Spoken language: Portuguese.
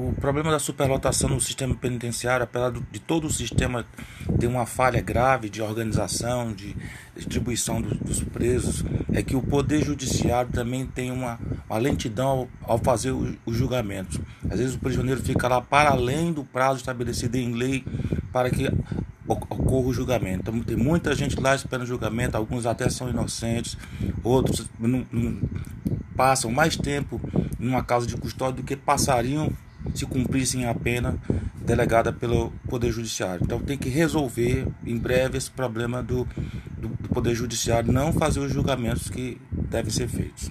o problema da superlotação no sistema penitenciário, apesar de todo o sistema ter uma falha grave de organização, de distribuição dos, dos presos, é que o Poder Judiciário também tem uma, uma lentidão ao, ao fazer os julgamentos. Às vezes o prisioneiro fica lá para além do prazo estabelecido em lei para que ocorra o julgamento. Então, tem muita gente lá esperando julgamento, alguns até são inocentes, outros não, não, passam mais tempo numa casa de custódia do que passariam se cumprissem a pena delegada pelo Poder Judiciário. Então tem que resolver em breve esse problema do, do, Poder Judiciário não fazer os julgamentos que devem ser feitos.